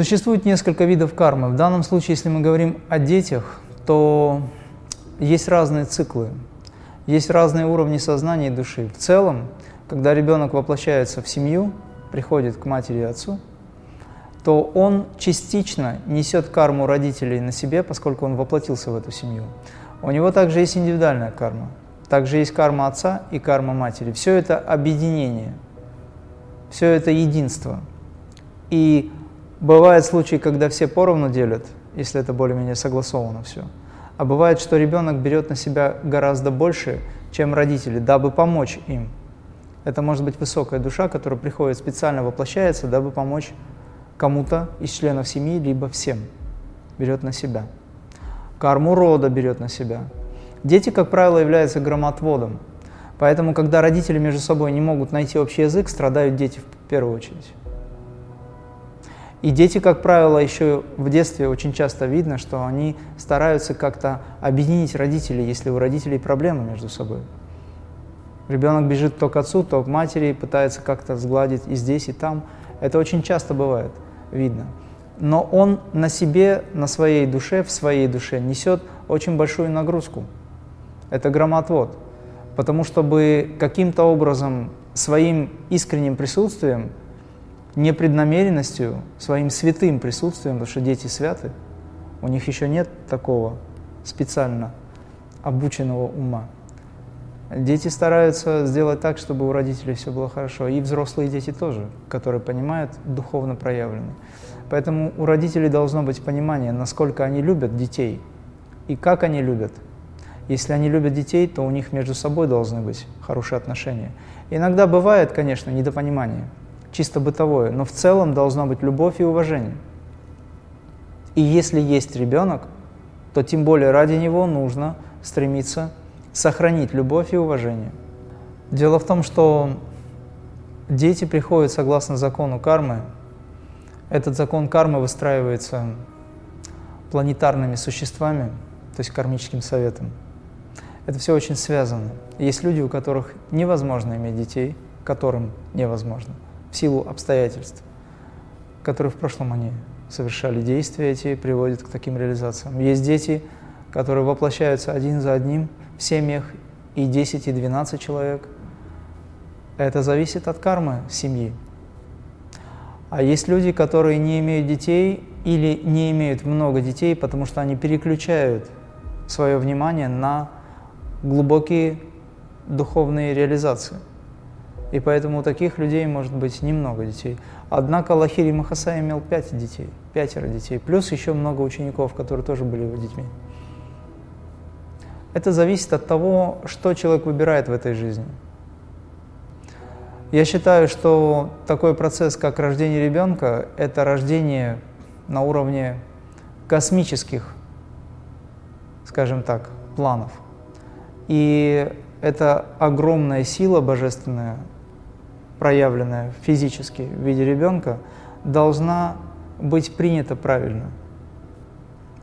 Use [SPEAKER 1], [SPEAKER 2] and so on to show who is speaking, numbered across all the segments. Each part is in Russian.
[SPEAKER 1] Существует несколько видов кармы. В данном случае, если мы говорим о детях, то есть разные циклы, есть разные уровни сознания и души. В целом, когда ребенок воплощается в семью, приходит к матери и отцу, то он частично несет карму родителей на себе, поскольку он воплотился в эту семью. У него также есть индивидуальная карма. Также есть карма отца и карма матери. Все это объединение, все это единство. И бывают случаи, когда все поровну делят, если это более-менее согласовано все. А бывает, что ребенок берет на себя гораздо больше, чем родители, дабы помочь им. Это может быть высокая душа, которая приходит специально воплощается, дабы помочь кому-то из членов семьи, либо всем. Берет на себя. Карму рода берет на себя. Дети, как правило, являются громотводом. Поэтому, когда родители между собой не могут найти общий язык, страдают дети в первую очередь. И дети, как правило, еще в детстве очень часто видно, что они стараются как-то объединить родителей, если у родителей проблемы между собой. Ребенок бежит то к отцу, то к матери, пытается как-то сгладить и здесь, и там. Это очень часто бывает, видно. Но он на себе, на своей душе, в своей душе несет очень большую нагрузку. Это громотвод. Потому чтобы каким-то образом своим искренним присутствием непреднамеренностью, своим святым присутствием, потому что дети святы, у них еще нет такого специально обученного ума. Дети стараются сделать так, чтобы у родителей все было хорошо. И взрослые дети тоже, которые понимают, духовно проявлены. Поэтому у родителей должно быть понимание, насколько они любят детей и как они любят. Если они любят детей, то у них между собой должны быть хорошие отношения. Иногда бывает, конечно, недопонимание – чисто бытовое, но в целом должна быть любовь и уважение. И если есть ребенок, то тем более ради него нужно стремиться сохранить любовь и уважение. Дело в том, что дети приходят согласно закону кармы. Этот закон кармы выстраивается планетарными существами, то есть кармическим советом. Это все очень связано. Есть люди, у которых невозможно иметь детей, которым невозможно – в силу обстоятельств, которые в прошлом они совершали действия эти, приводят к таким реализациям. Есть дети, которые воплощаются один за одним в семьях, и 10, и 12 человек. Это зависит от кармы семьи. А есть люди, которые не имеют детей или не имеют много детей, потому что они переключают свое внимание на глубокие духовные реализации. И поэтому у таких людей может быть немного детей. Однако Лахири Махасай имел пять детей, пятеро детей, плюс еще много учеников, которые тоже были его детьми. Это зависит от того, что человек выбирает в этой жизни. Я считаю, что такой процесс, как рождение ребенка, это рождение на уровне космических, скажем так, планов. И это огромная сила божественная, проявленная физически в виде ребенка, должна быть принята правильно.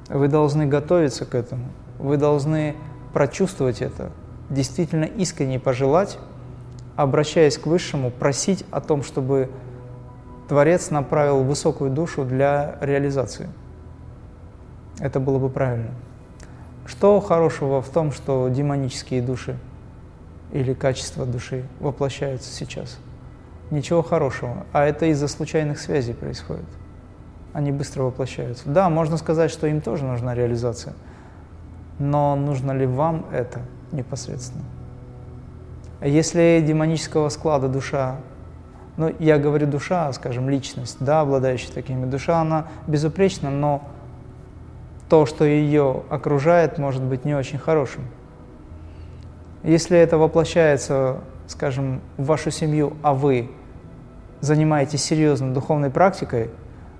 [SPEAKER 1] Вы должны готовиться к этому, вы должны прочувствовать это, действительно искренне пожелать, обращаясь к Высшему, просить о том, чтобы Творец направил высокую душу для реализации. Это было бы правильно. Что хорошего в том, что демонические души или качества души воплощаются сейчас – ничего хорошего. А это из-за случайных связей происходит. Они быстро воплощаются. Да, можно сказать, что им тоже нужна реализация. Но нужно ли вам это непосредственно? Если демонического склада душа, ну, я говорю душа, скажем, личность, да, обладающая такими, душа, она безупречна, но то, что ее окружает, может быть не очень хорошим. Если это воплощается, скажем, в вашу семью, а вы занимаетесь серьезно духовной практикой,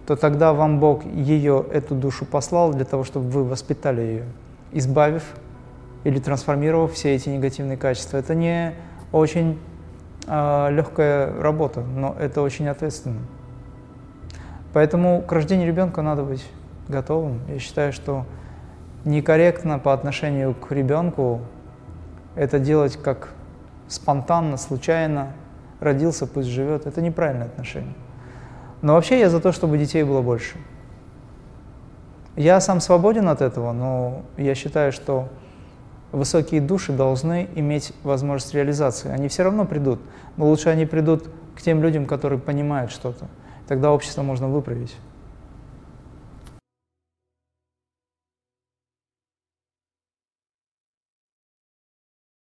[SPEAKER 1] то тогда вам Бог ее, эту душу послал для того, чтобы вы воспитали ее, избавив или трансформировав все эти негативные качества. Это не очень э, легкая работа, но это очень ответственно. Поэтому к рождению ребенка надо быть готовым. Я считаю, что некорректно по отношению к ребенку это делать как спонтанно, случайно, родился, пусть живет. Это неправильное отношение. Но вообще я за то, чтобы детей было больше. Я сам свободен от этого, но я считаю, что высокие души должны иметь возможность реализации. Они все равно придут, но лучше они придут к тем людям, которые понимают что-то. Тогда общество можно выправить.